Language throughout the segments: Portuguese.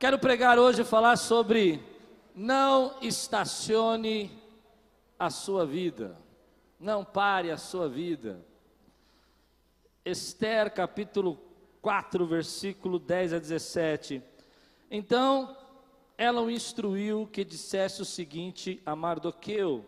Quero pregar hoje e falar sobre não estacione a sua vida, não pare a sua vida. Esther capítulo 4, versículo 10 a 17. Então ela o instruiu que dissesse o seguinte a Mardoqueu: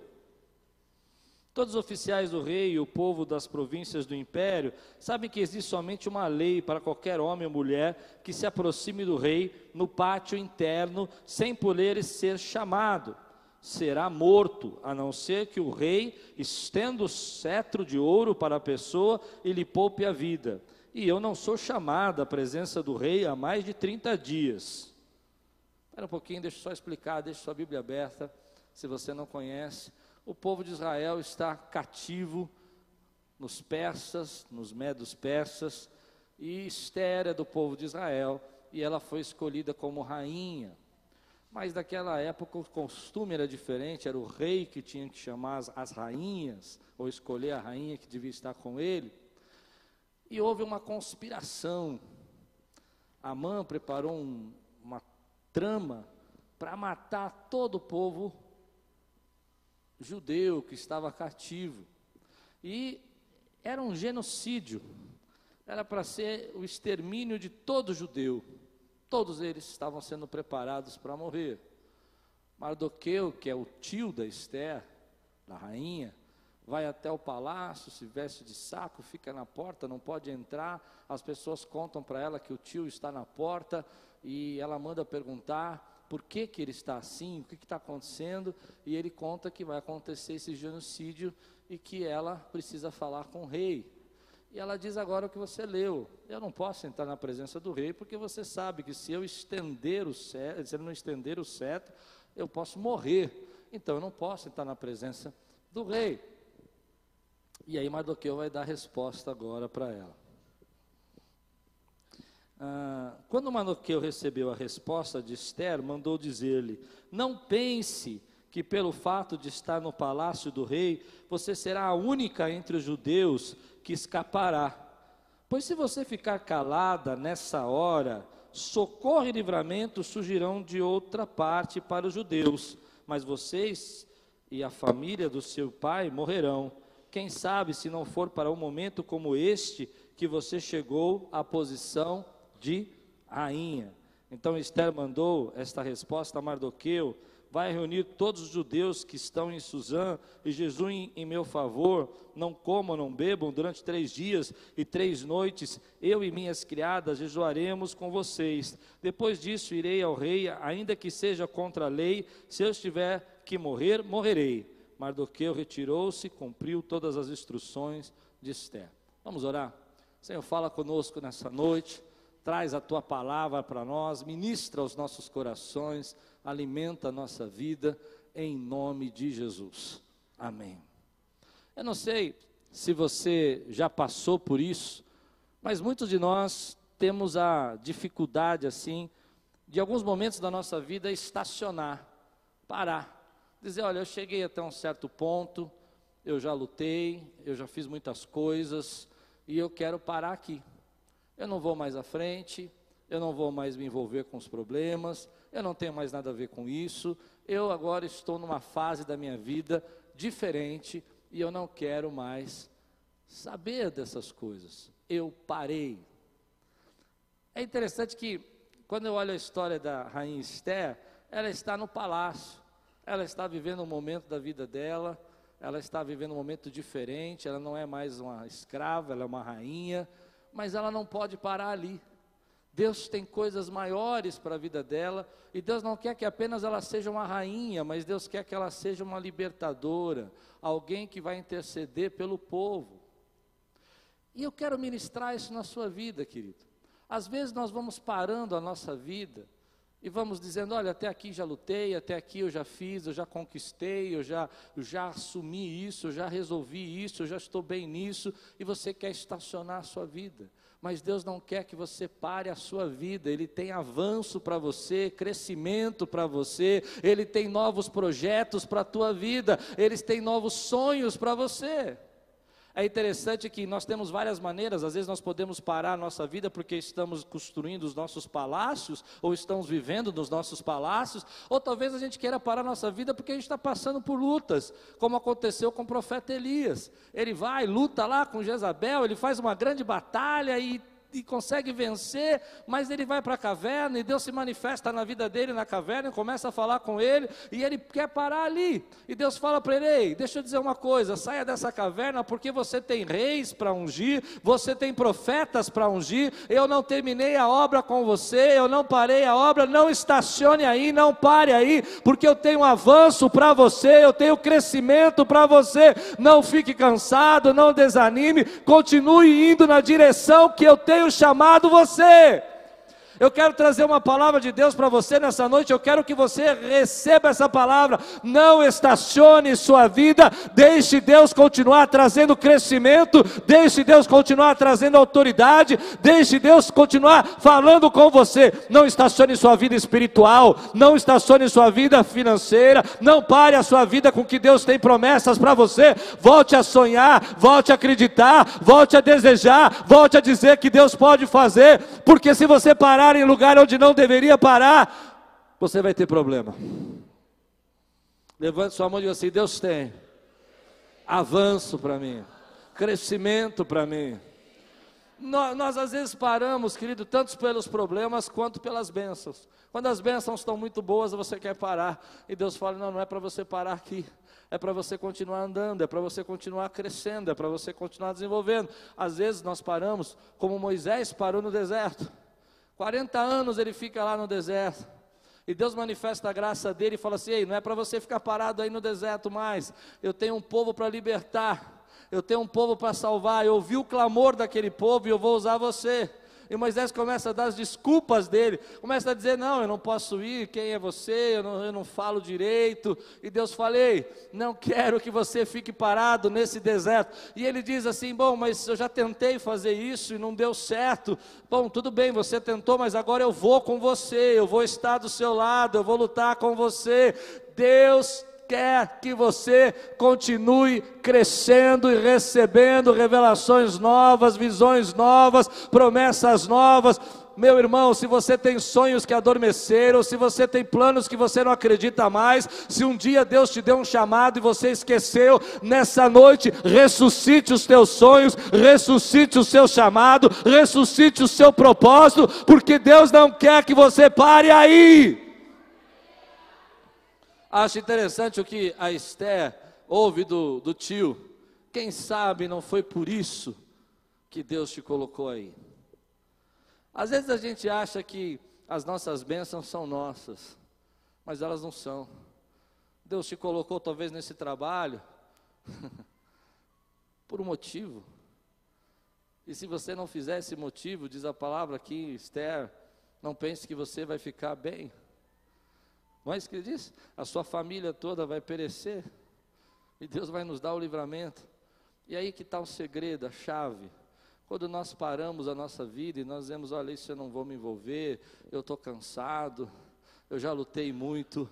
Todos os oficiais do rei e o povo das províncias do império sabem que existe somente uma lei para qualquer homem ou mulher que se aproxime do rei no pátio interno sem por ele ser chamado. Será morto, a não ser que o rei estenda o cetro de ouro para a pessoa e lhe poupe a vida. E eu não sou chamado à presença do rei há mais de 30 dias. Espera um pouquinho, deixa eu só explicar, deixa sua Bíblia aberta, se você não conhece o povo de Israel está cativo nos persas, nos medos persas, e é do povo de Israel, e ela foi escolhida como rainha. Mas naquela época o costume era diferente, era o rei que tinha que chamar as, as rainhas, ou escolher a rainha que devia estar com ele. E houve uma conspiração. Amã preparou um, uma trama para matar todo o povo judeu que estava cativo. E era um genocídio, era para ser o extermínio de todo judeu. Todos eles estavam sendo preparados para morrer. Mardoqueu, que é o tio da Esther, da rainha, vai até o palácio, se veste de saco, fica na porta, não pode entrar. As pessoas contam para ela que o tio está na porta e ela manda perguntar por que, que ele está assim, o que está acontecendo, e ele conta que vai acontecer esse genocídio e que ela precisa falar com o rei. E ela diz agora o que você leu: eu não posso entrar na presença do rei, porque você sabe que se eu estender o cetro, se ele não estender o cetro, eu posso morrer. Então eu não posso entrar na presença do rei. E aí Mardoqueu vai dar resposta agora para ela. Ah, quando Manoqueu recebeu a resposta de Esther, mandou dizer-lhe: Não pense que pelo fato de estar no palácio do rei, você será a única entre os judeus que escapará. Pois se você ficar calada nessa hora, socorro e livramento surgirão de outra parte para os judeus, mas vocês e a família do seu pai morrerão. Quem sabe se não for para um momento como este que você chegou à posição de rainha. Então Esther mandou esta resposta a Mardoqueu: vai reunir todos os judeus que estão em Suzã e jejuem em meu favor, não comam, não bebam durante três dias e três noites, eu e minhas criadas jejuaremos com vocês. Depois disso irei ao rei, ainda que seja contra a lei, se eu estiver que morrer, morrerei. Mardoqueu retirou-se, cumpriu todas as instruções de Esther. Vamos orar? Senhor, fala conosco nessa noite traz a tua palavra para nós, ministra os nossos corações, alimenta a nossa vida, em nome de Jesus. Amém. Eu não sei se você já passou por isso, mas muitos de nós temos a dificuldade, assim, de alguns momentos da nossa vida estacionar, parar, dizer: olha, eu cheguei até um certo ponto, eu já lutei, eu já fiz muitas coisas e eu quero parar aqui. Eu não vou mais à frente, eu não vou mais me envolver com os problemas, eu não tenho mais nada a ver com isso. Eu agora estou numa fase da minha vida diferente e eu não quero mais saber dessas coisas. Eu parei. É interessante que, quando eu olho a história da rainha Esther, ela está no palácio, ela está vivendo um momento da vida dela, ela está vivendo um momento diferente, ela não é mais uma escrava, ela é uma rainha, mas ela não pode parar ali. Deus tem coisas maiores para a vida dela, e Deus não quer que apenas ela seja uma rainha, mas Deus quer que ela seja uma libertadora, alguém que vai interceder pelo povo. E eu quero ministrar isso na sua vida, querido. Às vezes nós vamos parando a nossa vida e vamos dizendo: olha, até aqui já lutei, até aqui eu já fiz, eu já conquistei, eu já, eu já assumi isso, eu já resolvi isso, eu já estou bem nisso, e você quer estacionar a sua vida. Mas Deus não quer que você pare a sua vida, Ele tem avanço para você, crescimento para você, Ele tem novos projetos para a tua vida, Ele tem novos sonhos para você. É interessante que nós temos várias maneiras, às vezes nós podemos parar a nossa vida porque estamos construindo os nossos palácios, ou estamos vivendo nos nossos palácios, ou talvez a gente queira parar a nossa vida porque a gente está passando por lutas, como aconteceu com o profeta Elias. Ele vai, luta lá com Jezabel, ele faz uma grande batalha e e consegue vencer, mas ele vai para a caverna e Deus se manifesta na vida dele na caverna e começa a falar com ele e ele quer parar ali. E Deus fala para ele: Ei, deixa eu dizer uma coisa, saia dessa caverna porque você tem reis para ungir, você tem profetas para ungir. Eu não terminei a obra com você, eu não parei a obra, não estacione aí, não pare aí, porque eu tenho avanço para você, eu tenho crescimento para você. Não fique cansado, não desanime, continue indo na direção que eu tenho tenho chamado você. Eu quero trazer uma palavra de Deus para você nessa noite. Eu quero que você receba essa palavra. Não estacione sua vida. Deixe Deus continuar trazendo crescimento. Deixe Deus continuar trazendo autoridade. Deixe Deus continuar falando com você. Não estacione sua vida espiritual. Não estacione sua vida financeira. Não pare a sua vida com que Deus tem promessas para você. Volte a sonhar. Volte a acreditar. Volte a desejar. Volte a dizer que Deus pode fazer. Porque se você parar parar em lugar onde não deveria parar, você vai ter problema. Levante sua mão e diga assim: Deus tem avanço para mim, crescimento para mim. Nós, nós, às vezes paramos, querido, tanto pelos problemas quanto pelas bênçãos. Quando as bênçãos estão muito boas, você quer parar. E Deus fala: não, não é para você parar aqui. É para você continuar andando, é para você continuar crescendo, é para você continuar desenvolvendo. Às vezes nós paramos, como Moisés parou no deserto. 40 anos ele fica lá no deserto. E Deus manifesta a graça dele e fala assim: Ei, não é para você ficar parado aí no deserto mais. Eu tenho um povo para libertar. Eu tenho um povo para salvar. Eu ouvi o clamor daquele povo e eu vou usar você. E Moisés começa a dar as desculpas dele, começa a dizer: Não, eu não posso ir, quem é você? Eu não, eu não falo direito. E Deus falei: Não quero que você fique parado nesse deserto. E ele diz assim: Bom, mas eu já tentei fazer isso e não deu certo. Bom, tudo bem, você tentou, mas agora eu vou com você, eu vou estar do seu lado, eu vou lutar com você. Deus quer que você continue crescendo e recebendo revelações novas, visões novas, promessas novas. Meu irmão, se você tem sonhos que adormeceram, se você tem planos que você não acredita mais, se um dia Deus te deu um chamado e você esqueceu, nessa noite ressuscite os teus sonhos, ressuscite o seu chamado, ressuscite o seu propósito, porque Deus não quer que você pare aí. Acho interessante o que a Esther ouve do, do tio. Quem sabe não foi por isso que Deus te colocou aí. Às vezes a gente acha que as nossas bênçãos são nossas, mas elas não são. Deus te colocou talvez nesse trabalho por um motivo. E se você não fizer esse motivo, diz a palavra aqui, Esther, não pense que você vai ficar bem. Não é isso que ele diz? A sua família toda vai perecer. E Deus vai nos dar o livramento. E aí que está o segredo, a chave. Quando nós paramos a nossa vida e nós dizemos, olha, isso eu não vou me envolver, eu estou cansado, eu já lutei muito,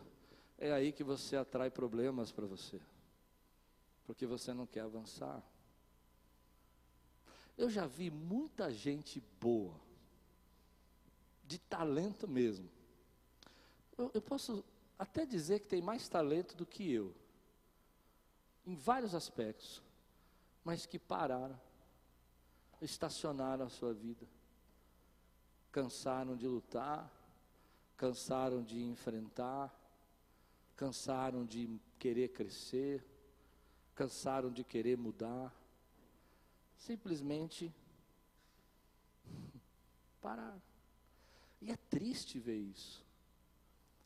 é aí que você atrai problemas para você. Porque você não quer avançar. Eu já vi muita gente boa, de talento mesmo, eu, eu posso até dizer que tem mais talento do que eu, em vários aspectos, mas que pararam, estacionaram a sua vida, cansaram de lutar, cansaram de enfrentar, cansaram de querer crescer, cansaram de querer mudar, simplesmente pararam. E é triste ver isso.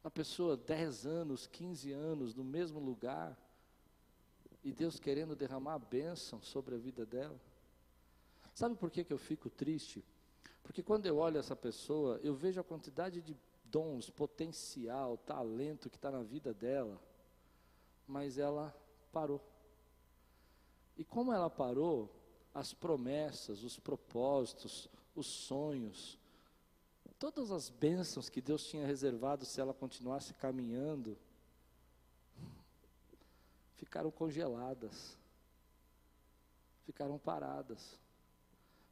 Uma pessoa 10 anos, 15 anos no mesmo lugar, e Deus querendo derramar a bênção sobre a vida dela. Sabe por que, que eu fico triste? Porque quando eu olho essa pessoa, eu vejo a quantidade de dons, potencial, talento que está na vida dela, mas ela parou. E como ela parou, as promessas, os propósitos, os sonhos, todas as bênçãos que Deus tinha reservado se ela continuasse caminhando, ficaram congeladas. ficaram paradas.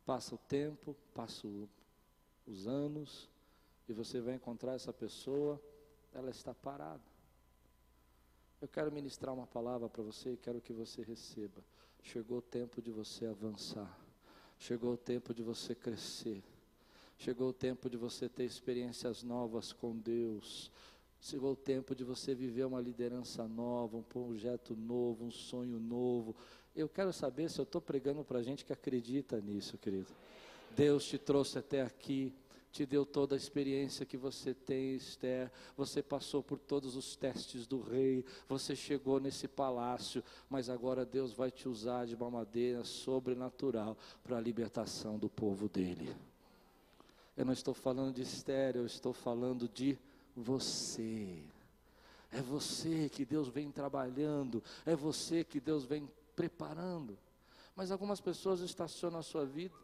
Passa o tempo, passa os anos, e você vai encontrar essa pessoa, ela está parada. Eu quero ministrar uma palavra para você e quero que você receba. Chegou o tempo de você avançar. Chegou o tempo de você crescer. Chegou o tempo de você ter experiências novas com Deus. Chegou o tempo de você viver uma liderança nova, um projeto novo, um sonho novo. Eu quero saber se eu estou pregando para gente que acredita nisso, querido. Deus te trouxe até aqui, te deu toda a experiência que você tem, Esther. Você passou por todos os testes do rei, você chegou nesse palácio, mas agora Deus vai te usar de uma maneira sobrenatural para a libertação do povo dele. Eu não estou falando de Esther, eu estou falando de você. É você que Deus vem trabalhando, é você que Deus vem preparando. Mas algumas pessoas estacionam a sua vida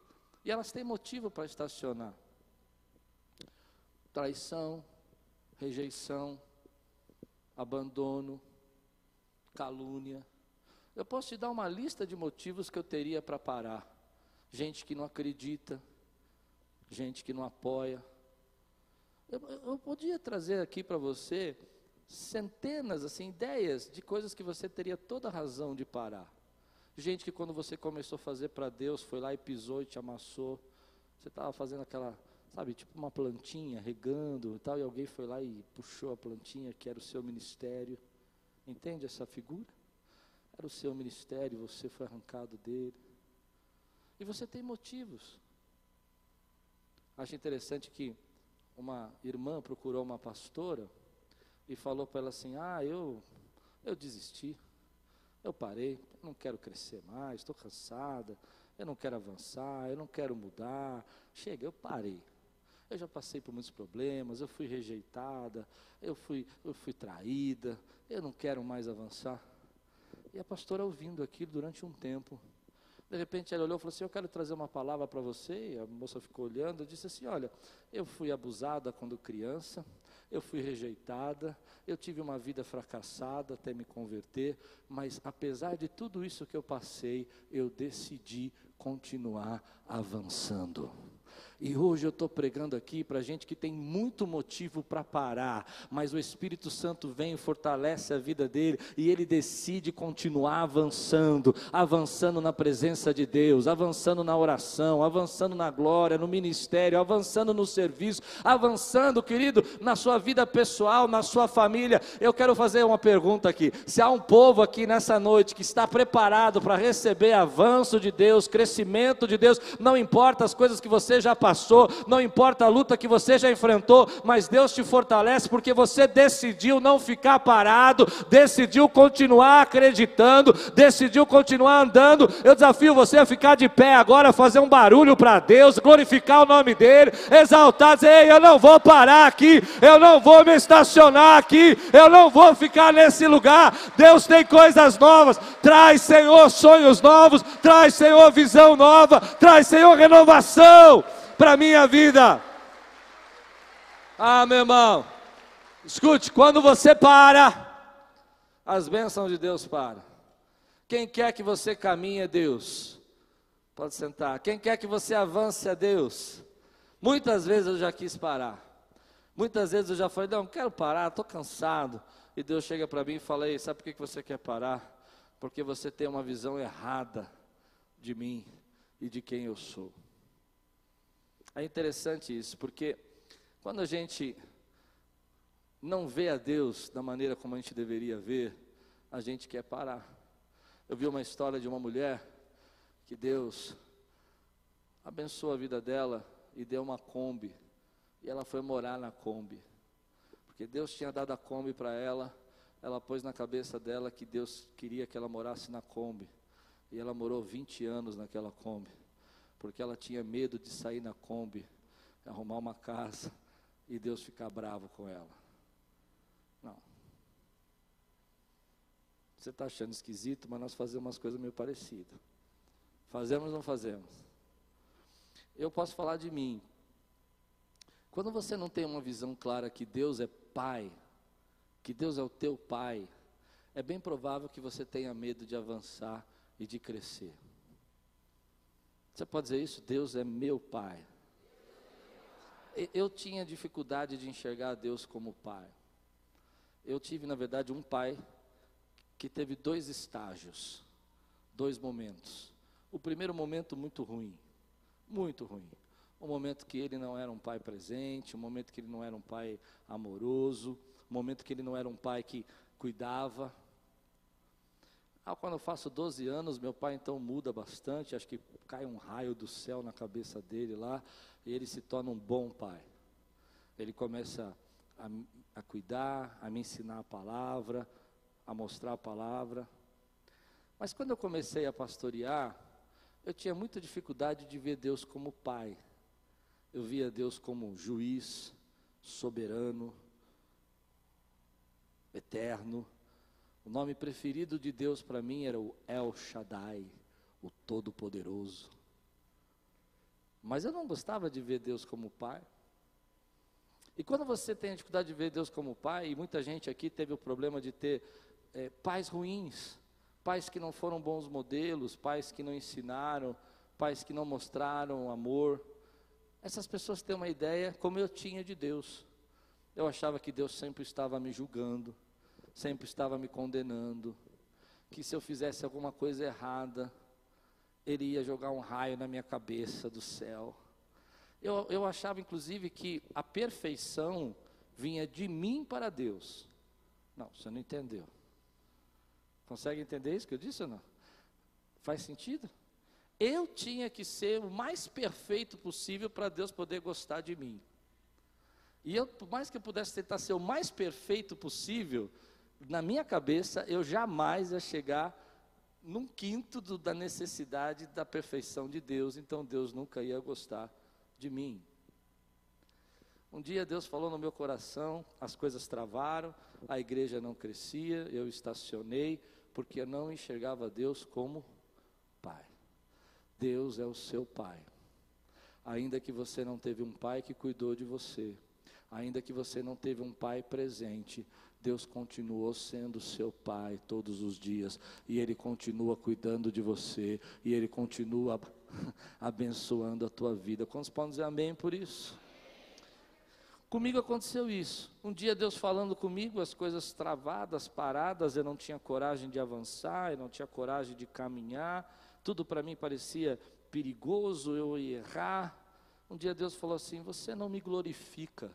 e elas têm motivo para estacionar traição, rejeição, abandono, calúnia. Eu posso te dar uma lista de motivos que eu teria para parar. Gente que não acredita, gente que não apoia. Eu, eu podia trazer aqui para você centenas, assim, ideias de coisas que você teria toda razão de parar. Gente que quando você começou a fazer para Deus, foi lá e pisou e te amassou. Você estava fazendo aquela sabe, tipo uma plantinha, regando e tal, e alguém foi lá e puxou a plantinha, que era o seu ministério. Entende essa figura? Era o seu ministério, você foi arrancado dele. E você tem motivos. Acho interessante que uma irmã procurou uma pastora e falou para ela assim: Ah, eu, eu desisti, eu parei, não quero crescer mais, estou cansada, eu não quero avançar, eu não quero mudar. Chega, eu parei. Eu já passei por muitos problemas, eu fui rejeitada, eu fui, eu fui traída, eu não quero mais avançar. E a pastora ouvindo aquilo durante um tempo. De repente ela olhou e falou assim: Eu quero trazer uma palavra para você. E a moça ficou olhando e disse assim: Olha, eu fui abusada quando criança, eu fui rejeitada, eu tive uma vida fracassada até me converter, mas apesar de tudo isso que eu passei, eu decidi continuar avançando. E hoje eu estou pregando aqui para gente que tem muito motivo para parar, mas o Espírito Santo vem e fortalece a vida dele e ele decide continuar avançando, avançando na presença de Deus, avançando na oração, avançando na glória, no ministério, avançando no serviço, avançando, querido, na sua vida pessoal, na sua família. Eu quero fazer uma pergunta aqui: se há um povo aqui nessa noite que está preparado para receber avanço de Deus, crescimento de Deus, não importa as coisas que você já passou, passou, não importa a luta que você já enfrentou, mas Deus te fortalece porque você decidiu não ficar parado, decidiu continuar acreditando, decidiu continuar andando. Eu desafio você a ficar de pé agora, fazer um barulho para Deus, glorificar o nome dEle, exaltar, dizer: Ei, eu não vou parar aqui, eu não vou me estacionar aqui, eu não vou ficar nesse lugar. Deus tem coisas novas, traz, Senhor, sonhos novos, traz, Senhor, visão nova, traz, Senhor, renovação para a minha vida. Ah, meu irmão, escute, quando você para, as bênçãos de Deus param. Quem quer que você caminhe é Deus. Pode sentar. Quem quer que você avance é Deus. Muitas vezes eu já quis parar. Muitas vezes eu já falei, não, quero parar, estou cansado. E Deus chega para mim e fala, Ei, sabe por que você quer parar? Porque você tem uma visão errada de mim e de quem eu sou. É interessante isso, porque quando a gente não vê a Deus da maneira como a gente deveria ver, a gente quer parar. Eu vi uma história de uma mulher que Deus abençoou a vida dela e deu uma Kombi. E ela foi morar na Kombi. Porque Deus tinha dado a Kombi para ela, ela pôs na cabeça dela que Deus queria que ela morasse na Kombi. E ela morou 20 anos naquela Kombi porque ela tinha medo de sair na Kombi, arrumar uma casa e Deus ficar bravo com ela. Não. Você está achando esquisito, mas nós fazemos umas coisas meio parecidas. Fazemos ou não fazemos? Eu posso falar de mim. Quando você não tem uma visão clara que Deus é Pai, que Deus é o teu Pai, é bem provável que você tenha medo de avançar e de crescer. Você pode dizer isso? Deus é meu pai. Eu tinha dificuldade de enxergar Deus como pai. Eu tive, na verdade, um pai que teve dois estágios, dois momentos. O primeiro momento muito ruim, muito ruim. O momento que ele não era um pai presente, o momento que ele não era um pai amoroso, o momento que ele não era um pai que cuidava. Ah, quando eu faço 12 anos, meu pai então muda bastante, acho que cai um raio do céu na cabeça dele lá, e ele se torna um bom pai. Ele começa a, a cuidar, a me ensinar a palavra, a mostrar a palavra. Mas quando eu comecei a pastorear, eu tinha muita dificuldade de ver Deus como pai. Eu via Deus como juiz, soberano, eterno. O nome preferido de Deus para mim era o El Shaddai, o Todo-Poderoso. Mas eu não gostava de ver Deus como pai. E quando você tem a dificuldade de ver Deus como pai, e muita gente aqui teve o problema de ter é, pais ruins, pais que não foram bons modelos, pais que não ensinaram, pais que não mostraram amor. Essas pessoas têm uma ideia como eu tinha de Deus. Eu achava que Deus sempre estava me julgando, sempre estava me condenando, que se eu fizesse alguma coisa errada, Ele ia jogar um raio na minha cabeça do céu. Eu, eu achava, inclusive, que a perfeição vinha de mim para Deus. Não, você não entendeu. Consegue entender isso que eu disse ou não? Faz sentido? Eu tinha que ser o mais perfeito possível para Deus poder gostar de mim. E eu, por mais que eu pudesse tentar ser o mais perfeito possível, na minha cabeça eu jamais ia chegar num quinto do, da necessidade da perfeição de Deus, então Deus nunca ia gostar de mim. Um dia Deus falou no meu coração, as coisas travaram, a igreja não crescia, eu estacionei, porque eu não enxergava Deus como pai. Deus é o seu pai. Ainda que você não teve um pai que cuidou de você, ainda que você não teve um pai presente, Deus continuou sendo seu pai todos os dias, e Ele continua cuidando de você, e Ele continua abençoando a tua vida. Quantos podem dizer amém por isso? Comigo aconteceu isso. Um dia Deus falando comigo, as coisas travadas, paradas, eu não tinha coragem de avançar, eu não tinha coragem de caminhar, tudo para mim parecia perigoso, eu ia errar. Um dia Deus falou assim: Você não me glorifica.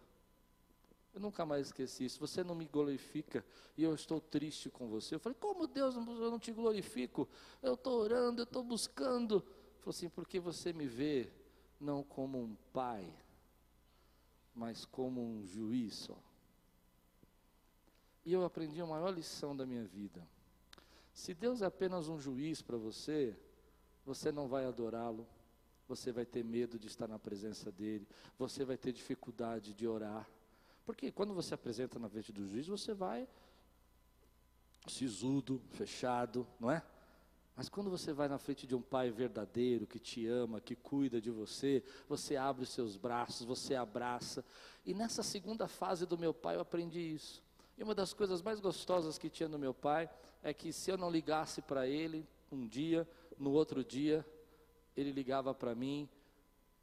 Eu nunca mais esqueci isso. Você não me glorifica e eu estou triste com você. Eu falei: Como Deus, eu não te glorifico? Eu estou orando, eu estou buscando. Ele falou assim: Porque você me vê não como um pai, mas como um juiz só. E eu aprendi a maior lição da minha vida. Se Deus é apenas um juiz para você, você não vai adorá-lo, você vai ter medo de estar na presença dele, você vai ter dificuldade de orar. Porque quando você apresenta na frente do juiz, você vai sisudo, fechado, não é? Mas quando você vai na frente de um pai verdadeiro, que te ama, que cuida de você, você abre os seus braços, você abraça. E nessa segunda fase do meu pai eu aprendi isso. E uma das coisas mais gostosas que tinha no meu pai é que se eu não ligasse para ele um dia, no outro dia, ele ligava para mim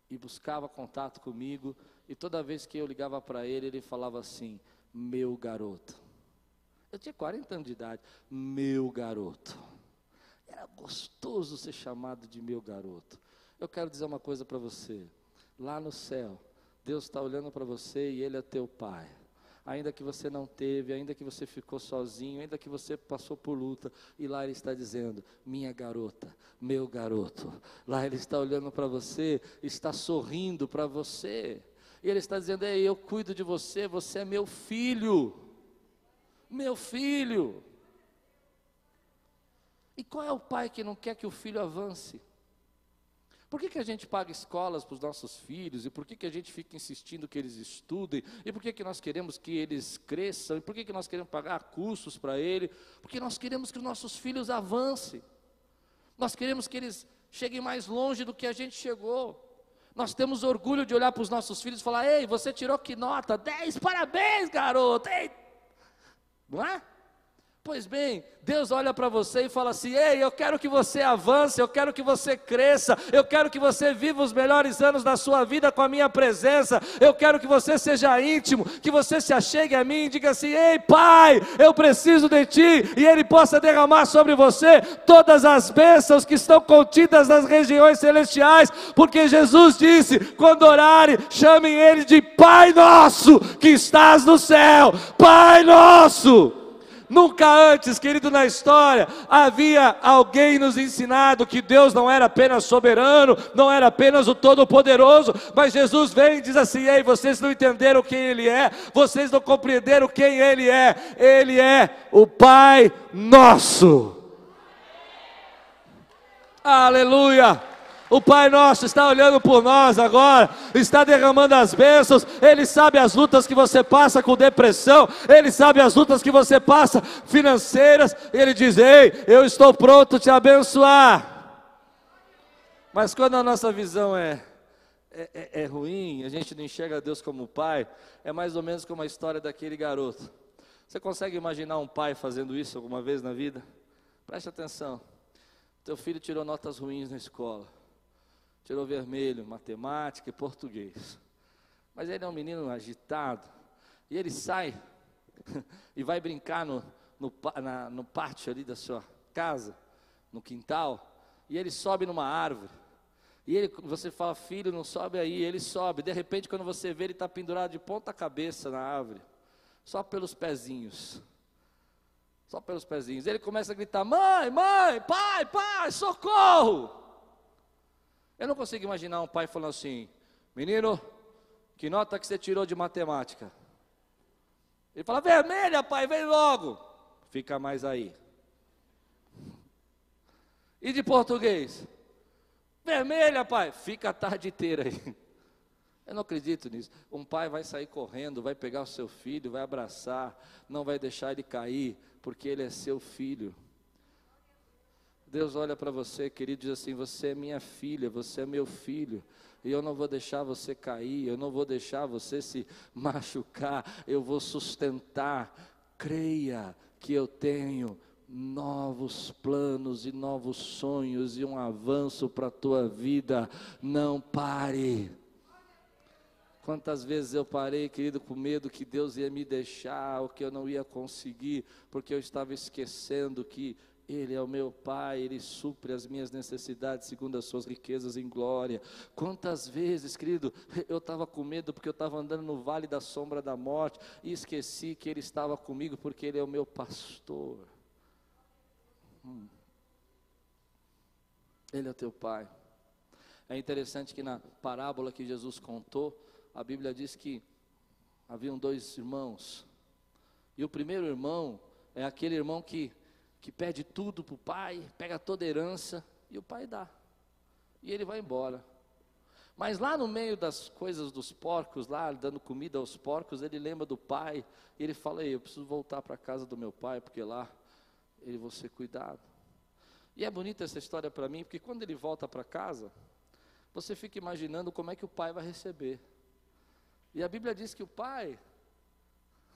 e buscava contato comigo. E toda vez que eu ligava para ele, ele falava assim: Meu garoto. Eu tinha 40 anos de idade. Meu garoto. Era gostoso ser chamado de meu garoto. Eu quero dizer uma coisa para você. Lá no céu, Deus está olhando para você e Ele é teu Pai. Ainda que você não teve, ainda que você ficou sozinho, ainda que você passou por luta, e lá Ele está dizendo: Minha garota, meu garoto. Lá Ele está olhando para você, está sorrindo para você. E Ele está dizendo: Ei, eu cuido de você, você é meu filho. Meu filho. E qual é o pai que não quer que o filho avance? Por que, que a gente paga escolas para os nossos filhos? E por que, que a gente fica insistindo que eles estudem? E por que, que nós queremos que eles cresçam? E por que, que nós queremos pagar cursos para eles? Porque nós queremos que os nossos filhos avancem. Nós queremos que eles cheguem mais longe do que a gente chegou. Nós temos orgulho de olhar para os nossos filhos e falar: Ei, você tirou que nota? 10, parabéns, garoto! Ei! Não é? Pois bem, Deus olha para você e fala assim: Ei, eu quero que você avance, eu quero que você cresça, eu quero que você viva os melhores anos da sua vida com a minha presença, eu quero que você seja íntimo, que você se achegue a mim e diga assim: Ei, Pai, eu preciso de Ti, e Ele possa derramar sobre você todas as bênçãos que estão contidas nas regiões celestiais, porque Jesus disse: Quando orarem, chamem Ele de Pai Nosso que estás no céu, Pai Nosso. Nunca antes, querido, na história, havia alguém nos ensinado que Deus não era apenas soberano, não era apenas o Todo-Poderoso, mas Jesus vem e diz assim: Ei, vocês não entenderam quem Ele é, vocês não compreenderam quem Ele é, Ele é o Pai Nosso. Aleluia! O Pai Nosso está olhando por nós agora, está derramando as bênçãos. Ele sabe as lutas que você passa com depressão, Ele sabe as lutas que você passa financeiras. Ele diz: Ei, eu estou pronto te abençoar. Mas quando a nossa visão é, é, é, é ruim, a gente não enxerga Deus como Pai, é mais ou menos como a história daquele garoto. Você consegue imaginar um pai fazendo isso alguma vez na vida? Preste atenção. Teu filho tirou notas ruins na escola tirou vermelho, matemática e português. Mas ele é um menino agitado, e ele sai e vai brincar no, no, na, no pátio ali da sua casa, no quintal, e ele sobe numa árvore. E ele, você fala, filho, não sobe aí, ele sobe. De repente, quando você vê, ele está pendurado de ponta cabeça na árvore, só pelos pezinhos. Só pelos pezinhos. Ele começa a gritar: mãe, mãe, pai, pai, socorro! Eu não consigo imaginar um pai falando assim: Menino, que nota que você tirou de matemática? Ele fala: Vermelha, pai, vem logo. Fica mais aí. E de português? Vermelha, pai, fica a tarde inteira aí. Eu não acredito nisso. Um pai vai sair correndo, vai pegar o seu filho, vai abraçar, não vai deixar ele cair, porque ele é seu filho. Deus olha para você, querido, e diz assim: Você é minha filha, você é meu filho, e eu não vou deixar você cair, eu não vou deixar você se machucar, eu vou sustentar. Creia que eu tenho novos planos e novos sonhos e um avanço para a tua vida. Não pare. Quantas vezes eu parei, querido, com medo que Deus ia me deixar, ou que eu não ia conseguir, porque eu estava esquecendo que ele é o meu Pai, Ele supre as minhas necessidades segundo as suas riquezas em glória. Quantas vezes, querido, eu estava com medo porque eu estava andando no vale da sombra da morte e esqueci que Ele estava comigo porque Ele é o meu pastor. Hum. Ele é o teu Pai. É interessante que na parábola que Jesus contou, a Bíblia diz que haviam dois irmãos. E o primeiro irmão é aquele irmão que que pede tudo para o pai, pega toda herança e o pai dá. E ele vai embora. Mas lá no meio das coisas dos porcos, lá dando comida aos porcos, ele lembra do pai e ele fala: Ei, eu preciso voltar para a casa do meu pai, porque lá ele vou ser cuidado. E é bonita essa história para mim, porque quando ele volta para casa, você fica imaginando como é que o pai vai receber. E a Bíblia diz que o pai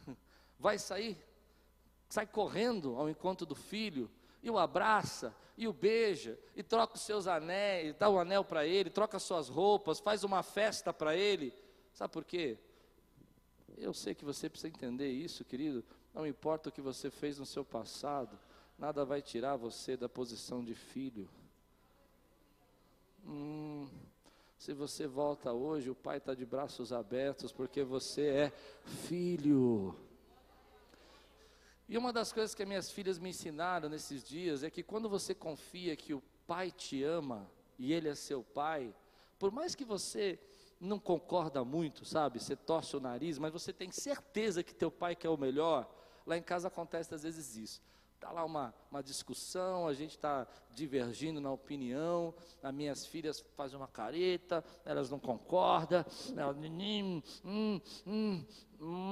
vai sair sai correndo ao encontro do filho e o abraça e o beija e troca os seus anéis, dá o um anel para ele, troca suas roupas, faz uma festa para ele. Sabe por quê? Eu sei que você precisa entender isso, querido. Não importa o que você fez no seu passado, nada vai tirar você da posição de filho. Hum, se você volta hoje, o pai está de braços abertos, porque você é filho. E uma das coisas que minhas filhas me ensinaram nesses dias é que quando você confia que o pai te ama e ele é seu pai, por mais que você não concorda muito, sabe? Você torce o nariz, mas você tem certeza que teu pai quer o melhor. Lá em casa acontece às vezes isso. Está lá uma, uma discussão, a gente está divergindo na opinião, as minhas filhas fazem uma careta, elas não concordam, elas, hum, hum, hum,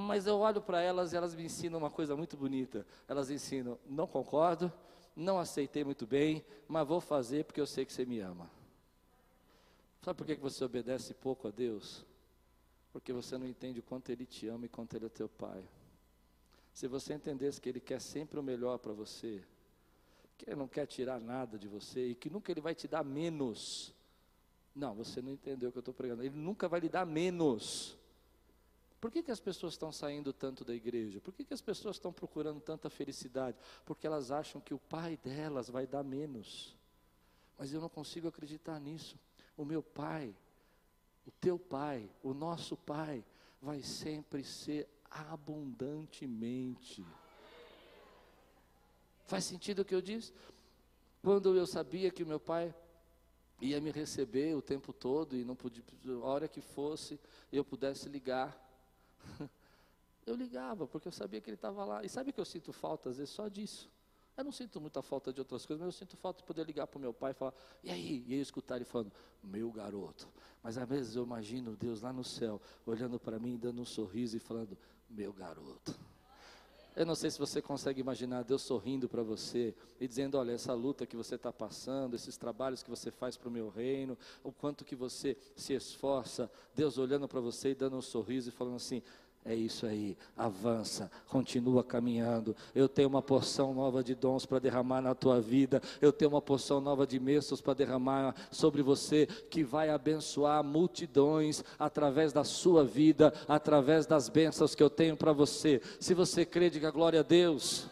mas eu olho para elas e elas me ensinam uma coisa muito bonita. Elas ensinam, não concordo, não aceitei muito bem, mas vou fazer porque eu sei que você me ama. Sabe por que você obedece pouco a Deus? Porque você não entende o quanto Ele te ama e quanto Ele é teu Pai. Se você entendesse que Ele quer sempre o melhor para você, que Ele não quer tirar nada de você e que nunca Ele vai te dar menos. Não, você não entendeu o que eu estou pregando. Ele nunca vai lhe dar menos. Por que, que as pessoas estão saindo tanto da igreja? Por que, que as pessoas estão procurando tanta felicidade? Porque elas acham que o pai delas vai dar menos. Mas eu não consigo acreditar nisso. O meu pai, o teu pai, o nosso pai, vai sempre ser abundantemente. Faz sentido o que eu disse? Quando eu sabia que meu pai ia me receber o tempo todo e não podia, a hora que fosse, eu pudesse ligar. Eu ligava, porque eu sabia que ele estava lá. E sabe que eu sinto falta, às vezes, só disso. Eu não sinto muita falta de outras coisas, mas eu sinto falta de poder ligar para o meu pai e falar, e aí? E eu escutar ele falando, meu garoto. Mas às vezes eu imagino Deus lá no céu, olhando para mim, dando um sorriso e falando, meu garoto. Eu não sei se você consegue imaginar Deus sorrindo para você e dizendo: olha, essa luta que você está passando, esses trabalhos que você faz para o meu reino, o quanto que você se esforça, Deus olhando para você e dando um sorriso e falando assim: é isso aí, avança, continua caminhando. Eu tenho uma porção nova de dons para derramar na tua vida. Eu tenho uma porção nova de bênçãos para derramar sobre você, que vai abençoar multidões através da sua vida, através das bênçãos que eu tenho para você. Se você crê, diga glória a Deus.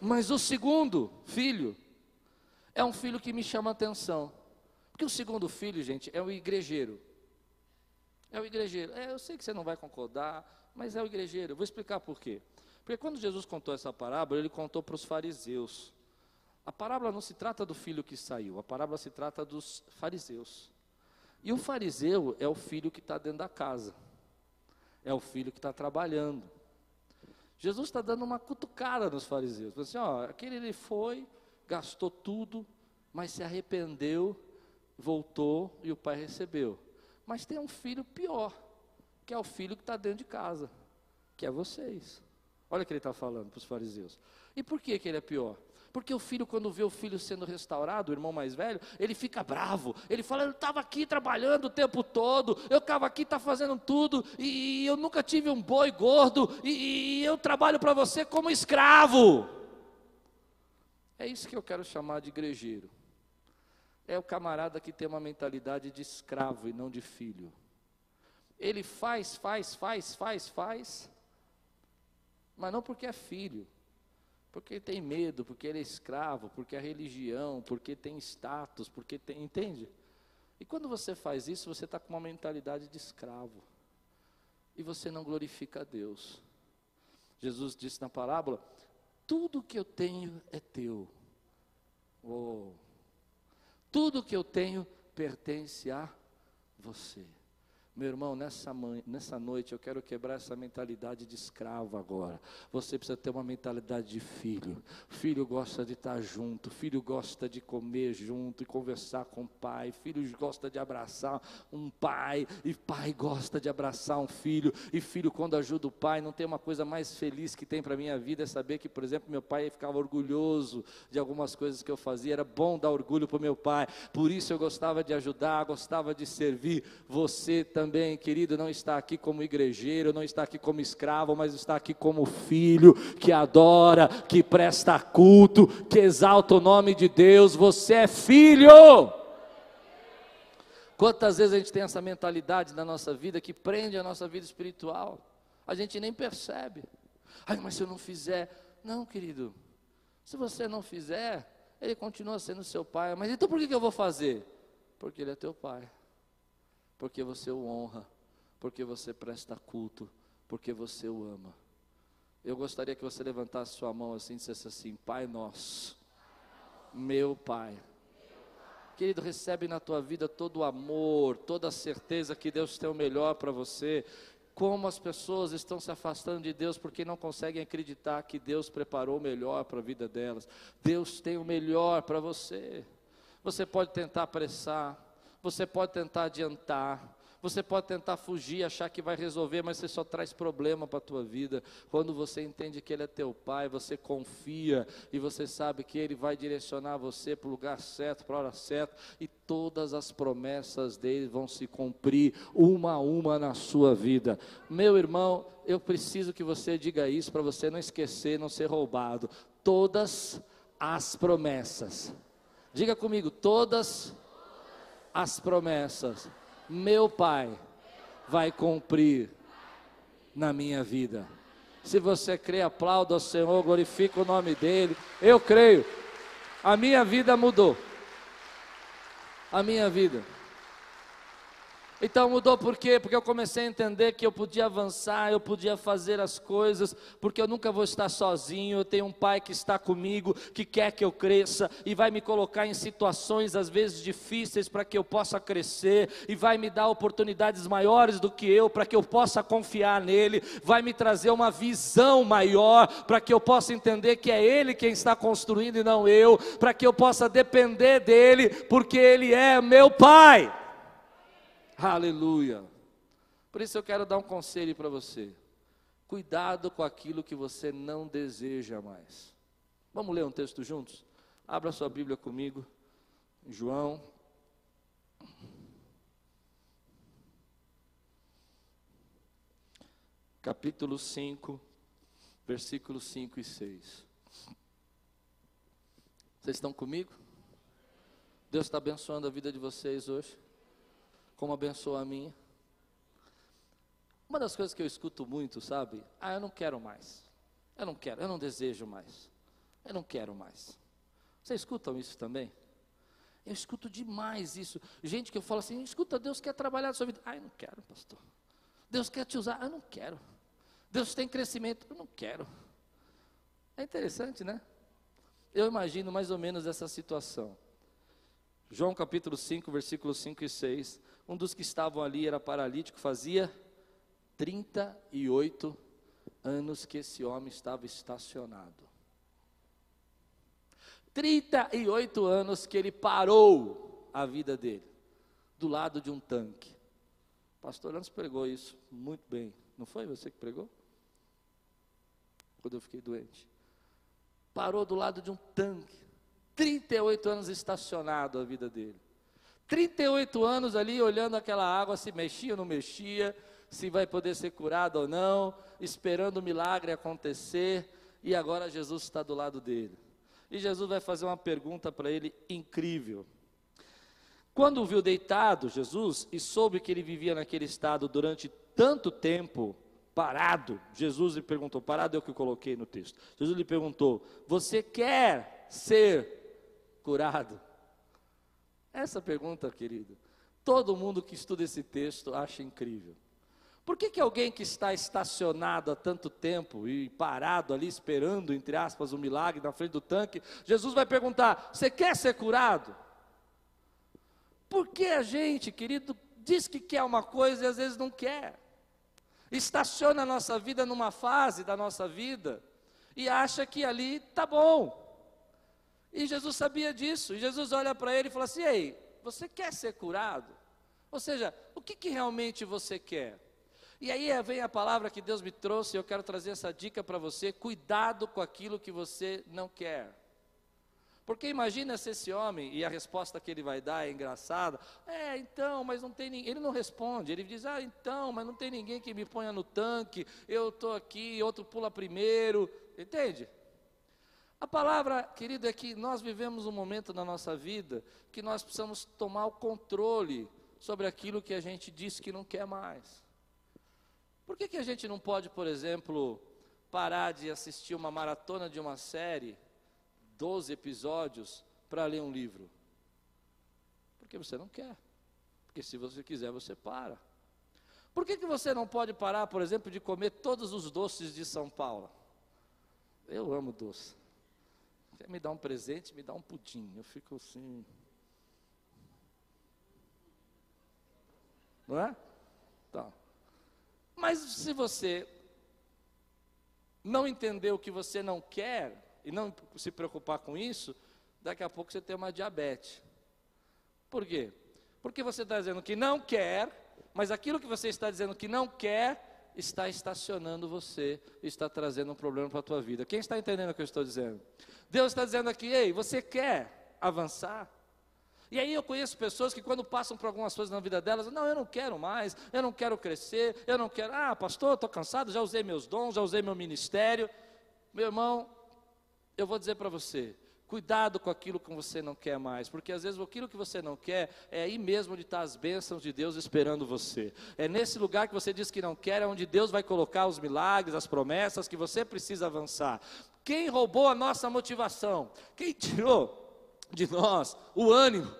Mas o segundo filho é um filho que me chama a atenção. Porque o segundo filho, gente, é o igrejeiro. É o igrejeiro. É, eu sei que você não vai concordar, mas é o igrejeiro. Eu vou explicar por quê. Porque quando Jesus contou essa parábola, ele contou para os fariseus. A parábola não se trata do filho que saiu, a parábola se trata dos fariseus. E o fariseu é o filho que está dentro da casa, é o filho que está trabalhando. Jesus está dando uma cutucada nos fariseus. Assim, ó, aquele ele foi, gastou tudo, mas se arrependeu, voltou e o pai recebeu. Mas tem um filho pior, que é o filho que está dentro de casa, que é vocês. Olha o que ele está falando para os fariseus. E por que, que ele é pior? Porque o filho, quando vê o filho sendo restaurado, o irmão mais velho, ele fica bravo. Ele fala: Eu estava aqui trabalhando o tempo todo, eu estava aqui, está fazendo tudo, e, e, eu nunca tive um boi gordo, e, e eu trabalho para você como escravo. É isso que eu quero chamar de igrejeiro é o camarada que tem uma mentalidade de escravo e não de filho. Ele faz, faz, faz, faz, faz, mas não porque é filho, porque ele tem medo, porque ele é escravo, porque é religião, porque tem status, porque tem, entende? E quando você faz isso, você está com uma mentalidade de escravo. E você não glorifica a Deus. Jesus disse na parábola: Tudo que eu tenho é teu. Oh, tudo que eu tenho pertence a você. Meu irmão, nessa, manhã, nessa noite eu quero quebrar essa mentalidade de escravo agora. Você precisa ter uma mentalidade de filho. Filho gosta de estar junto, filho gosta de comer junto e conversar com o pai. Filho gosta de abraçar um pai, e pai gosta de abraçar um filho. E filho, quando ajuda o pai, não tem uma coisa mais feliz que tem para a minha vida é saber que, por exemplo, meu pai ficava orgulhoso de algumas coisas que eu fazia. Era bom dar orgulho para o meu pai. Por isso eu gostava de ajudar, gostava de servir. Você também também, querido, não está aqui como igrejeiro, não está aqui como escravo, mas está aqui como filho que adora, que presta culto, que exalta o nome de Deus. Você é filho. Quantas vezes a gente tem essa mentalidade na nossa vida que prende a nossa vida espiritual? A gente nem percebe. Ai, mas se eu não fizer. Não, querido. Se você não fizer, ele continua sendo seu pai. Mas então por que eu vou fazer? Porque ele é teu pai porque você o honra, porque você presta culto, porque você o ama. Eu gostaria que você levantasse sua mão assim e dissesse assim: Pai nosso, meu Pai. Querido, recebe na tua vida todo o amor, toda a certeza que Deus tem o melhor para você. Como as pessoas estão se afastando de Deus porque não conseguem acreditar que Deus preparou o melhor para a vida delas. Deus tem o melhor para você. Você pode tentar apressar, você pode tentar adiantar, Você pode tentar fugir, achar que vai resolver, mas você só traz problema para a tua vida. Quando você entende que Ele é teu Pai, você confia e você sabe que Ele vai direcionar você para o lugar certo, para a hora certa, e todas as promessas dele vão se cumprir, uma a uma na sua vida. Meu irmão, eu preciso que você diga isso para você não esquecer, não ser roubado. Todas as promessas. Diga comigo, todas as promessas meu Pai vai cumprir na minha vida. Se você crê, aplauda ao Senhor, glorifica o nome dEle. Eu creio. A minha vida mudou. A minha vida. Então mudou por quê? Porque eu comecei a entender que eu podia avançar, eu podia fazer as coisas, porque eu nunca vou estar sozinho. Eu tenho um pai que está comigo, que quer que eu cresça e vai me colocar em situações às vezes difíceis para que eu possa crescer e vai me dar oportunidades maiores do que eu para que eu possa confiar nele, vai me trazer uma visão maior para que eu possa entender que é ele quem está construindo e não eu, para que eu possa depender dele, porque ele é meu pai. Aleluia. Por isso eu quero dar um conselho para você. Cuidado com aquilo que você não deseja mais. Vamos ler um texto juntos? Abra sua Bíblia comigo. João. Capítulo 5, versículos 5 e 6. Vocês estão comigo? Deus está abençoando a vida de vocês hoje como abençoa a minha. Uma das coisas que eu escuto muito, sabe? Ah, eu não quero mais. Eu não quero, eu não desejo mais. Eu não quero mais. Vocês escutam isso também? Eu escuto demais isso. Gente que eu falo assim: escuta, Deus quer trabalhar na sua vida. Ah, eu não quero, pastor. Deus quer te usar. Ah, eu não quero. Deus tem crescimento. Eu não quero. É interessante, né? Eu imagino mais ou menos essa situação. João capítulo 5, versículos 5 e 6. Um dos que estavam ali era paralítico, fazia 38 anos que esse homem estava estacionado. 38 anos que ele parou a vida dele, do lado de um tanque. pastor Lance pregou isso muito bem. Não foi você que pregou? Quando eu fiquei doente. Parou do lado de um tanque. 38 anos estacionado a vida dele. 38 anos ali olhando aquela água, se mexia ou não mexia, se vai poder ser curado ou não, esperando o milagre acontecer, e agora Jesus está do lado dele. E Jesus vai fazer uma pergunta para ele incrível. Quando o viu deitado, Jesus, e soube que ele vivia naquele estado durante tanto tempo, parado, Jesus lhe perguntou: parado é o que eu coloquei no texto. Jesus lhe perguntou: Você quer ser curado? Essa pergunta, querido, todo mundo que estuda esse texto acha incrível. Por que, que alguém que está estacionado há tanto tempo e parado ali esperando, entre aspas, o um milagre na frente do tanque, Jesus vai perguntar: Você quer ser curado? Porque a gente, querido, diz que quer uma coisa e às vezes não quer. Estaciona a nossa vida numa fase da nossa vida e acha que ali tá bom. E Jesus sabia disso. E Jesus olha para ele e fala assim: Ei, você quer ser curado? Ou seja, o que, que realmente você quer? E aí vem a palavra que Deus me trouxe, e eu quero trazer essa dica para você: cuidado com aquilo que você não quer. Porque imagina se esse homem, e a resposta que ele vai dar é engraçada, é, então, mas não tem ninguém, ele não responde, ele diz, ah, então, mas não tem ninguém que me ponha no tanque, eu estou aqui, outro pula primeiro, entende? A palavra, querido, é que nós vivemos um momento na nossa vida que nós precisamos tomar o controle sobre aquilo que a gente diz que não quer mais. Por que, que a gente não pode, por exemplo, parar de assistir uma maratona de uma série, 12 episódios, para ler um livro? Porque você não quer. Porque se você quiser, você para. Por que, que você não pode parar, por exemplo, de comer todos os doces de São Paulo? Eu amo doce. Quer me dar um presente, me dá um pudim. Eu fico assim. Não é? Tá. Mas se você não entender o que você não quer e não se preocupar com isso, daqui a pouco você tem uma diabetes. Por quê? Porque você está dizendo que não quer, Mas aquilo que você está dizendo que não quer, está estacionando você, está trazendo um problema para a tua vida. Quem está entendendo o que eu estou dizendo? Deus está dizendo aqui, ei, você quer avançar? E aí eu conheço pessoas que quando passam por algumas coisas na vida delas, não, eu não quero mais, eu não quero crescer, eu não quero, ah, pastor, estou cansado, já usei meus dons, já usei meu ministério. Meu irmão, eu vou dizer para você, Cuidado com aquilo que você não quer mais, porque às vezes aquilo que você não quer é aí mesmo onde estão tá as bênçãos de Deus esperando você. É nesse lugar que você diz que não quer, é onde Deus vai colocar os milagres, as promessas que você precisa avançar. Quem roubou a nossa motivação? Quem tirou de nós o ânimo?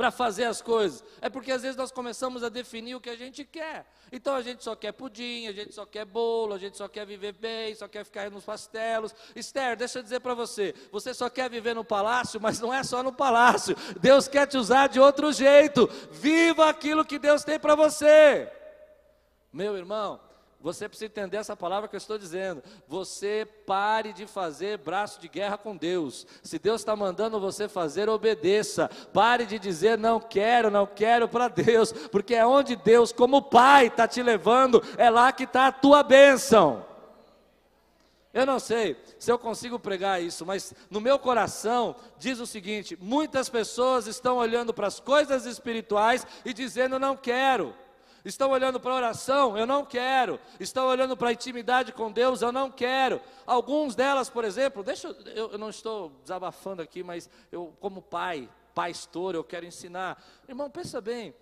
Para fazer as coisas. É porque às vezes nós começamos a definir o que a gente quer. Então a gente só quer pudim, a gente só quer bolo, a gente só quer viver bem, só quer ficar nos pastelos. Esther, deixa eu dizer para você, você só quer viver no palácio, mas não é só no palácio. Deus quer te usar de outro jeito. Viva aquilo que Deus tem para você. Meu irmão, você precisa entender essa palavra que eu estou dizendo. Você pare de fazer braço de guerra com Deus. Se Deus está mandando você fazer, obedeça. Pare de dizer não quero, não quero para Deus, porque é onde Deus, como Pai, está te levando, é lá que está a tua bênção. Eu não sei se eu consigo pregar isso, mas no meu coração diz o seguinte: muitas pessoas estão olhando para as coisas espirituais e dizendo não quero. Estão olhando para a oração? Eu não quero. Estão olhando para a intimidade com Deus? Eu não quero. Alguns delas, por exemplo, deixa eu, eu não estou desabafando aqui, mas eu, como pai, pastor, eu quero ensinar. Irmão, pensa bem.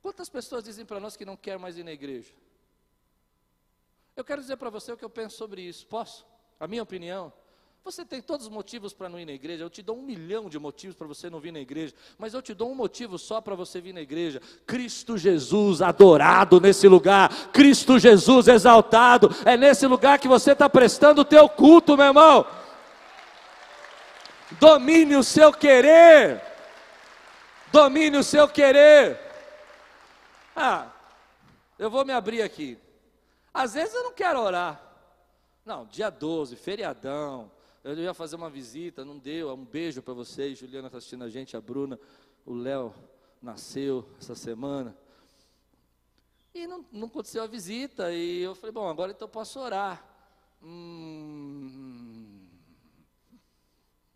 Quantas pessoas dizem para nós que não quer mais ir na igreja? Eu quero dizer para você o que eu penso sobre isso. Posso? A minha opinião? Você tem todos os motivos para não ir na igreja. Eu te dou um milhão de motivos para você não vir na igreja. Mas eu te dou um motivo só para você vir na igreja: Cristo Jesus adorado nesse lugar. Cristo Jesus exaltado. É nesse lugar que você está prestando o teu culto, meu irmão. Domine o seu querer. Domine o seu querer. Ah, eu vou me abrir aqui. Às vezes eu não quero orar. Não, dia 12, feriadão. Eu ia fazer uma visita, não deu. Um beijo para vocês. Juliana está assistindo a gente, a Bruna. O Léo nasceu essa semana. E não, não, aconteceu a visita. E eu falei, bom, agora então posso orar. Hum,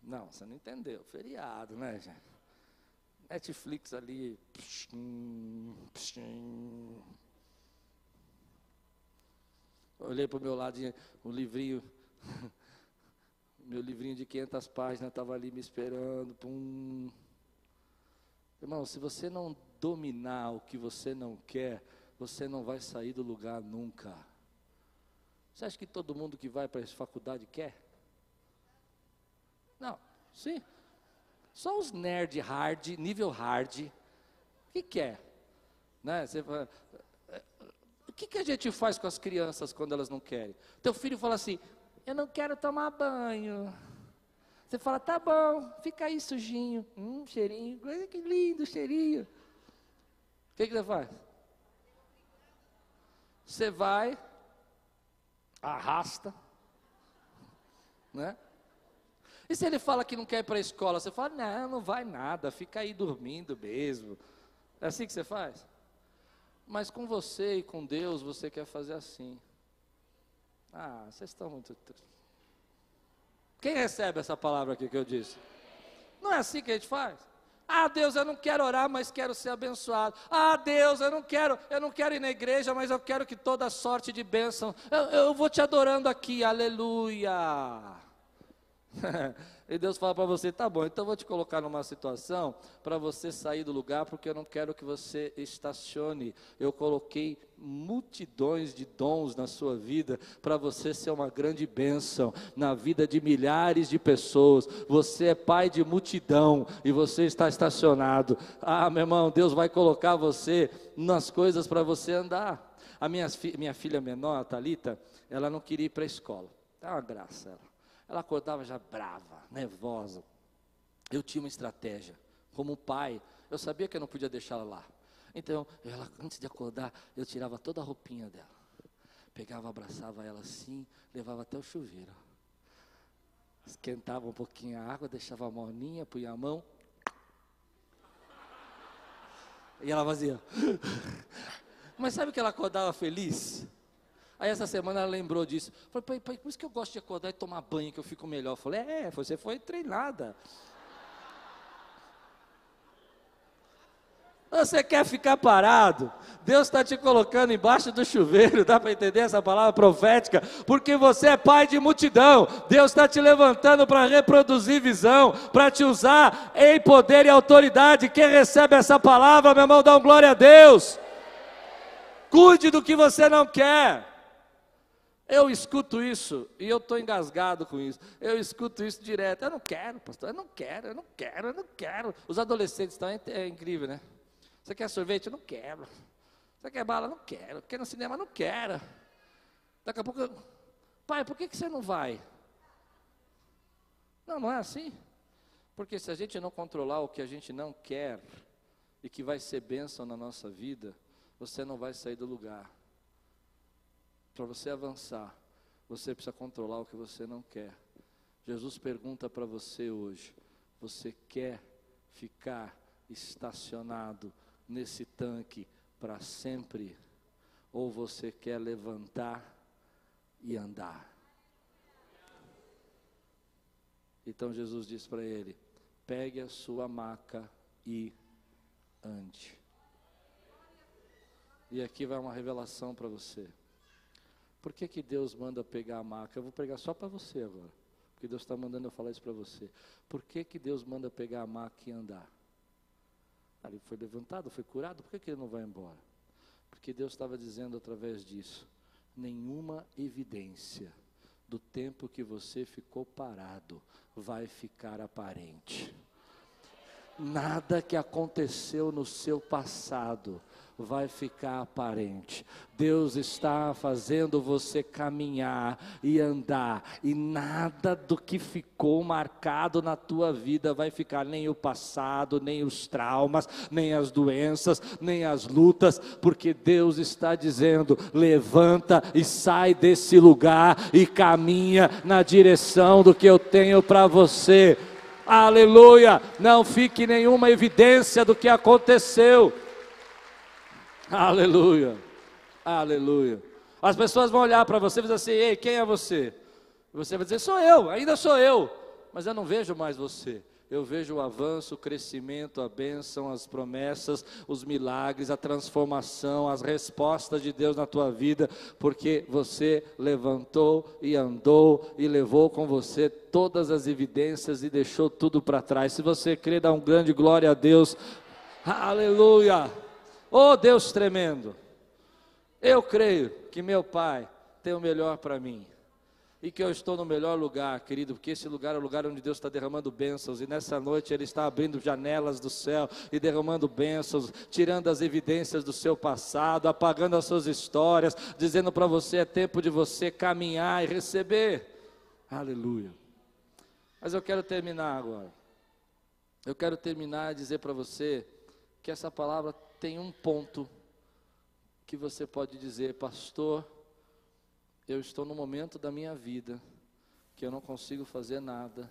não, você não entendeu. Feriado, né, gente? Netflix ali. Pshim, pshim. Olhei para o meu lado, o livrinho meu livrinho de 500 páginas estava ali me esperando. Pum. Irmão, se você não dominar o que você não quer, você não vai sair do lugar nunca. Você acha que todo mundo que vai para a faculdade quer? Não, sim. Só os nerd hard, nível hard, que quer? Né? Você, o que, que a gente faz com as crianças quando elas não querem? Teu filho fala assim: eu não quero tomar banho. Você fala, tá bom, fica aí sujinho. Hum, cheirinho, que lindo cheirinho. O que, que você faz? Você vai, arrasta, né? E se ele fala que não quer ir para a escola, você fala, não, não vai nada, fica aí dormindo mesmo. É assim que você faz? Mas com você e com Deus, você quer fazer assim. Ah, vocês estão muito. Quem recebe essa palavra aqui que eu disse? Não é assim que a gente faz? Ah, Deus, eu não quero orar, mas quero ser abençoado. Ah, Deus, eu não quero, eu não quero ir na igreja, mas eu quero que toda sorte de bênção. Eu, eu vou te adorando aqui, aleluia. E Deus fala para você: tá bom, então eu vou te colocar numa situação para você sair do lugar, porque eu não quero que você estacione. Eu coloquei multidões de dons na sua vida para você ser uma grande bênção na vida de milhares de pessoas. Você é pai de multidão e você está estacionado. Ah, meu irmão, Deus vai colocar você nas coisas para você andar. A minha, minha filha menor, a Thalita, ela não queria ir para a escola. É uma graça ela. Ela acordava já brava, nervosa. Eu tinha uma estratégia. Como pai, eu sabia que eu não podia deixá-la lá. Então, ela, antes de acordar, eu tirava toda a roupinha dela. Pegava, abraçava ela assim, levava até o chuveiro. Esquentava um pouquinho a água, deixava morninha, punha a mão. E ela fazia. Mas sabe que ela acordava feliz? Aí essa semana ela lembrou disso. Falei, pai, pai, por isso que eu gosto de acordar e tomar banho, que eu fico melhor. Eu falei, é, você foi treinada. Você quer ficar parado? Deus está te colocando embaixo do chuveiro, dá para entender essa palavra profética? Porque você é pai de multidão. Deus está te levantando para reproduzir visão, para te usar em poder e autoridade. Quem recebe essa palavra, meu irmão, dá um glória a Deus. Cuide do que você não quer. Eu escuto isso e eu estou engasgado com isso. Eu escuto isso direto. Eu não quero, pastor, eu não quero, eu não quero, eu não quero. Os adolescentes também é incrível, né? Você quer sorvete? Eu não quero. Você quer bala? Não quero. Quer no cinema? Não quero. Daqui a pouco, eu... pai, por que, que você não vai? Não, não é assim. Porque se a gente não controlar o que a gente não quer e que vai ser bênção na nossa vida, você não vai sair do lugar. Para você avançar, você precisa controlar o que você não quer. Jesus pergunta para você hoje: você quer ficar estacionado nesse tanque para sempre? Ou você quer levantar e andar? Então Jesus disse para ele: pegue a sua maca e ande. E aqui vai uma revelação para você. Por que, que Deus manda pegar a maca? Eu vou pregar só para você agora. Porque Deus está mandando eu falar isso para você. Por que, que Deus manda pegar a maca e andar? ele foi levantado, foi curado, por que, que ele não vai embora? Porque Deus estava dizendo através disso: nenhuma evidência do tempo que você ficou parado vai ficar aparente. Nada que aconteceu no seu passado vai ficar aparente. Deus está fazendo você caminhar e andar, e nada do que ficou marcado na tua vida vai ficar, nem o passado, nem os traumas, nem as doenças, nem as lutas, porque Deus está dizendo: levanta e sai desse lugar e caminha na direção do que eu tenho para você. Aleluia! Não fique nenhuma evidência do que aconteceu. Aleluia. Aleluia. As pessoas vão olhar para você e dizer assim: Ei, quem é você? Você vai dizer: Sou eu, ainda sou eu. Mas eu não vejo mais você. Eu vejo o avanço, o crescimento, a bênção, as promessas, os milagres, a transformação, as respostas de Deus na tua vida, porque você levantou e andou e levou com você todas as evidências e deixou tudo para trás. Se você crê, dá um grande glória a Deus. Aleluia. Oh Deus tremendo, eu creio que meu Pai tem o melhor para mim. E que eu estou no melhor lugar, querido, porque esse lugar é o lugar onde Deus está derramando bênçãos, e nessa noite Ele está abrindo janelas do céu e derramando bênçãos, tirando as evidências do seu passado, apagando as suas histórias, dizendo para você: é tempo de você caminhar e receber. Aleluia. Mas eu quero terminar agora. Eu quero terminar e dizer para você que essa palavra tem um ponto que você pode dizer, pastor, eu estou no momento da minha vida que eu não consigo fazer nada,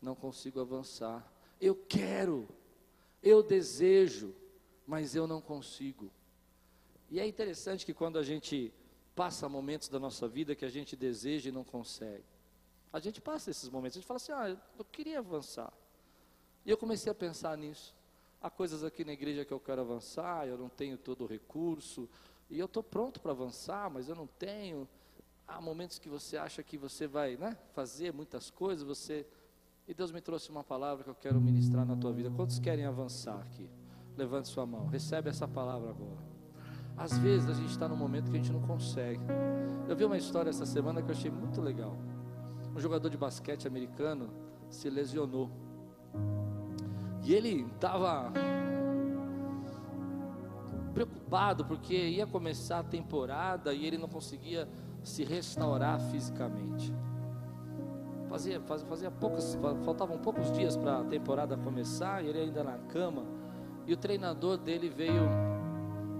não consigo avançar. Eu quero, eu desejo, mas eu não consigo. E é interessante que quando a gente passa momentos da nossa vida que a gente deseja e não consegue, a gente passa esses momentos, a gente fala assim: ah, eu queria avançar. E eu comecei a pensar nisso. Há coisas aqui na igreja que eu quero avançar, eu não tenho todo o recurso, e eu estou pronto para avançar, mas eu não tenho. Há momentos que você acha que você vai né, fazer muitas coisas, você. E Deus me trouxe uma palavra que eu quero ministrar na tua vida. Quantos querem avançar aqui? Levante sua mão, recebe essa palavra agora. Às vezes a gente está num momento que a gente não consegue. Eu vi uma história essa semana que eu achei muito legal. Um jogador de basquete americano se lesionou. E ele estava preocupado porque ia começar a temporada e ele não conseguia se restaurar fisicamente. Fazia, fazia, fazia poucos, faltavam poucos dias para a temporada começar e ele ainda na cama. E o treinador dele veio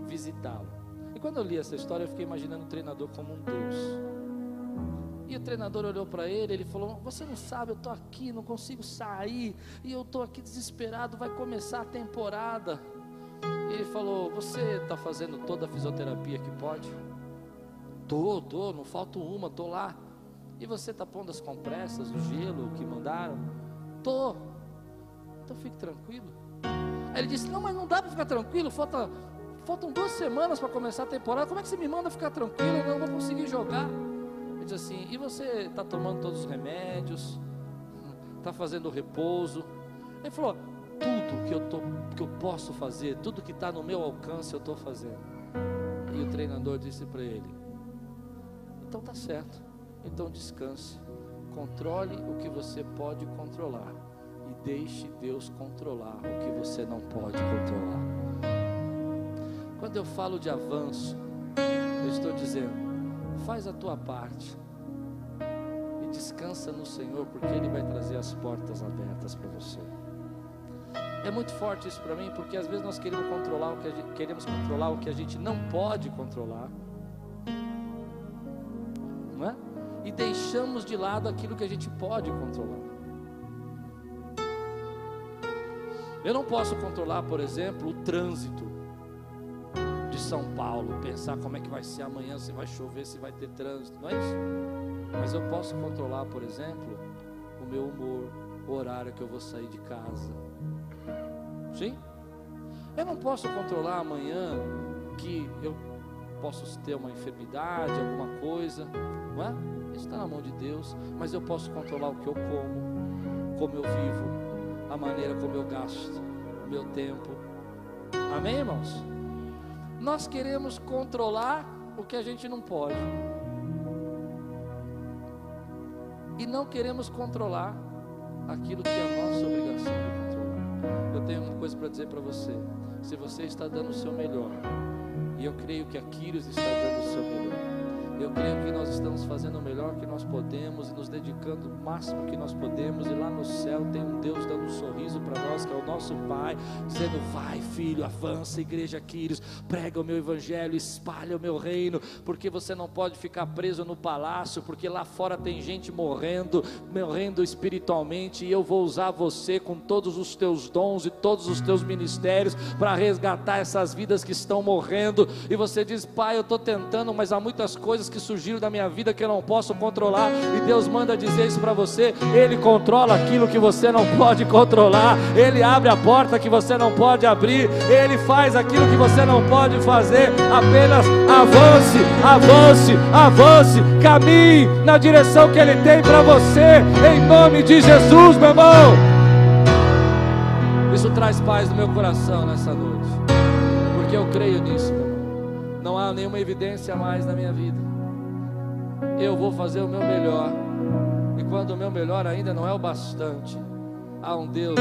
visitá-lo. E quando eu li essa história, eu fiquei imaginando o treinador como um Deus. E o treinador olhou para ele, ele falou: Você não sabe, eu estou aqui, não consigo sair, e eu estou aqui desesperado, vai começar a temporada. E Ele falou: Você está fazendo toda a fisioterapia que pode? Tô, tô, não falta uma, tô lá. E você está pondo as compressas, o gelo que mandaram? Tô. Então fique tranquilo. Aí ele disse: Não, mas não dá para ficar tranquilo, falta, faltam duas semanas para começar a temporada. Como é que você me manda ficar tranquilo? Eu não vou conseguir jogar. Ele disse assim: E você está tomando todos os remédios? Está fazendo repouso? Ele falou: Tudo que eu, tô, que eu posso fazer, tudo que está no meu alcance, eu estou fazendo. E o treinador disse para ele: Então tá certo. Então descanse. Controle o que você pode controlar e deixe Deus controlar o que você não pode controlar. Quando eu falo de avanço, eu estou dizendo: faz a tua parte e descansa no Senhor, porque Ele vai trazer as portas abertas para você. É muito forte isso para mim, porque às vezes nós queremos controlar o que gente, queremos controlar o que a gente não pode controlar, E deixamos de lado aquilo que a gente pode controlar. Eu não posso controlar, por exemplo, o trânsito de São Paulo, pensar como é que vai ser amanhã, se vai chover, se vai ter trânsito, não é isso? Mas eu posso controlar, por exemplo, o meu humor, o horário que eu vou sair de casa. Sim? Eu não posso controlar amanhã que eu posso ter uma enfermidade, alguma coisa, não é? Está na mão de Deus, mas eu posso controlar o que eu como, como eu vivo, a maneira como eu gasto o meu tempo. Amém, irmãos? Nós queremos controlar o que a gente não pode. E não queremos controlar aquilo que é a nossa obrigação de controlar. Eu tenho uma coisa para dizer para você. Se você está dando o seu melhor, e eu creio que a Quírios está dando o seu melhor, eu creio que nós estamos fazendo o melhor que nós podemos e nos dedicando o máximo que nós podemos. E lá no céu tem um Deus dando um sorriso para nós, que é o nosso Pai, dizendo: Vai, filho, avança, igreja Quírios, prega o meu evangelho, espalha o meu reino, porque você não pode ficar preso no palácio, porque lá fora tem gente morrendo, morrendo espiritualmente. E eu vou usar você com todos os teus dons e todos os teus ministérios para resgatar essas vidas que estão morrendo. E você diz: Pai, eu estou tentando, mas há muitas coisas coisas que surgiram da minha vida que eu não posso controlar, e Deus manda dizer isso para você: Ele controla aquilo que você não pode controlar, Ele abre a porta que você não pode abrir, Ele faz aquilo que você não pode fazer. Apenas avance, avance, avance, caminhe na direção que Ele tem para você, em nome de Jesus, meu irmão. Isso traz paz no meu coração nessa noite, porque eu creio nisso, meu. Não há nenhuma evidência mais na minha vida eu vou fazer o meu melhor. E quando o meu melhor ainda não é o bastante, há um Deus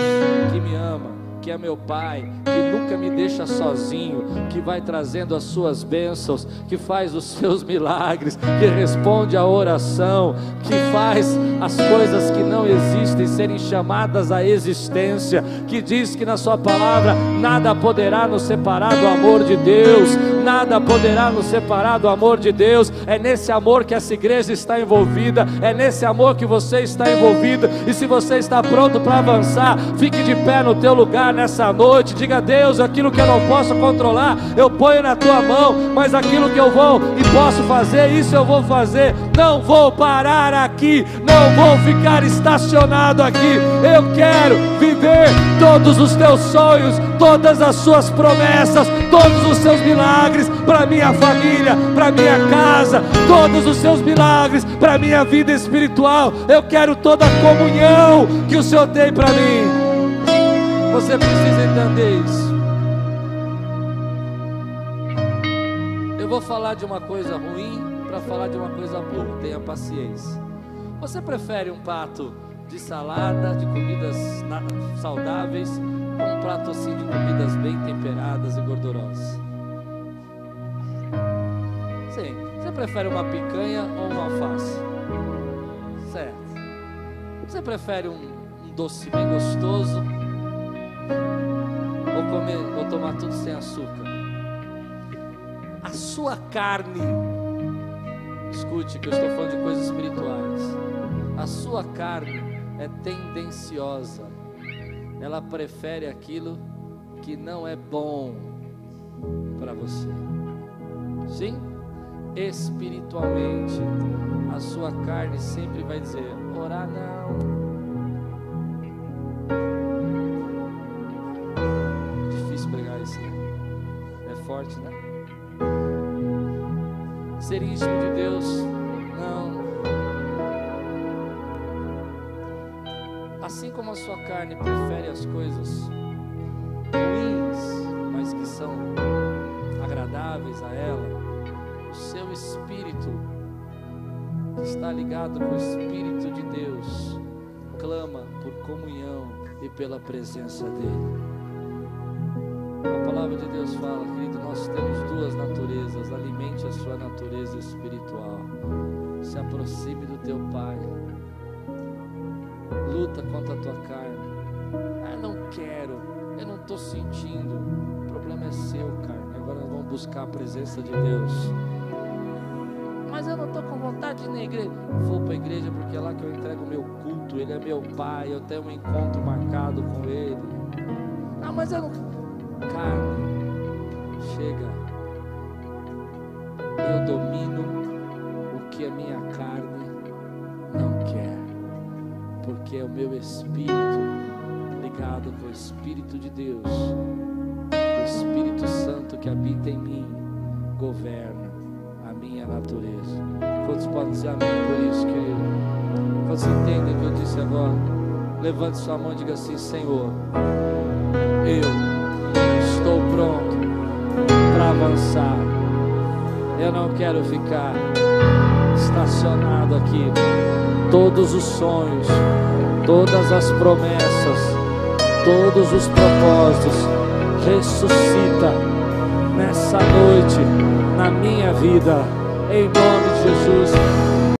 que me ama que é meu Pai, que nunca me deixa sozinho, que vai trazendo as suas bênçãos, que faz os seus milagres, que responde a oração, que faz as coisas que não existem serem chamadas à existência, que diz que na Sua palavra nada poderá nos separar do amor de Deus, nada poderá nos separar do amor de Deus. É nesse amor que essa igreja está envolvida, é nesse amor que você está envolvido, e se você está pronto para avançar, fique de pé no teu lugar nessa noite. Diga a Deus: aquilo que eu não posso controlar, eu ponho na tua mão, mas aquilo que eu vou e posso fazer, isso eu vou fazer. Não vou parar aqui, não vou ficar estacionado aqui. Eu quero viver todos os teus sonhos, todas as suas promessas, todos os seus milagres para minha família, para minha casa, todos os seus milagres para minha vida espiritual. Eu quero toda a comunhão que o Senhor tem para mim. Você precisa entender isso. Eu vou falar de uma coisa ruim para falar de uma coisa boa. Tenha paciência. Você prefere um prato de salada, de comidas saudáveis, ou um prato assim de comidas bem temperadas e gordurosas? Sim. Você prefere uma picanha ou uma alface? Certo. Você prefere um, um doce bem gostoso Vou comer, vou tomar tudo sem açúcar. A sua carne, escute que eu estou falando de coisas espirituais. A sua carne é tendenciosa. Ela prefere aquilo que não é bom. para você. Sim? Espiritualmente, a sua carne sempre vai dizer: orar não. Difícil pregar isso, né? É forte, né? Ser íntimo de Deus, não. Assim como a sua carne prefere as coisas com o Espírito de Deus, clama por comunhão e pela presença dEle. A palavra de Deus fala, querido, nós temos duas naturezas, alimente a sua natureza espiritual, se aproxime do teu Pai, luta contra a tua carne. Ah, não quero, eu não estou sentindo. O problema é seu, carne. Agora vamos buscar a presença de Deus. Vontade de ir na igreja. Vou para a igreja porque é lá que eu entrego o meu culto. Ele é meu pai, eu tenho um encontro marcado com ele. Não, mas eu não. Carne, chega. Eu domino o que a minha carne não quer porque é o meu espírito ligado com o Espírito de Deus, o Espírito Santo que habita em mim, governa minha natureza. Quantos podem dizer amém por isso, querido? Quantos entendem o que eu disse agora? Levante sua mão e diga assim: Senhor, eu estou pronto para avançar. Eu não quero ficar estacionado aqui todos os sonhos, todas as promessas, todos os propósitos. Ressuscita nessa noite, na minha vida, em nome de Jesus.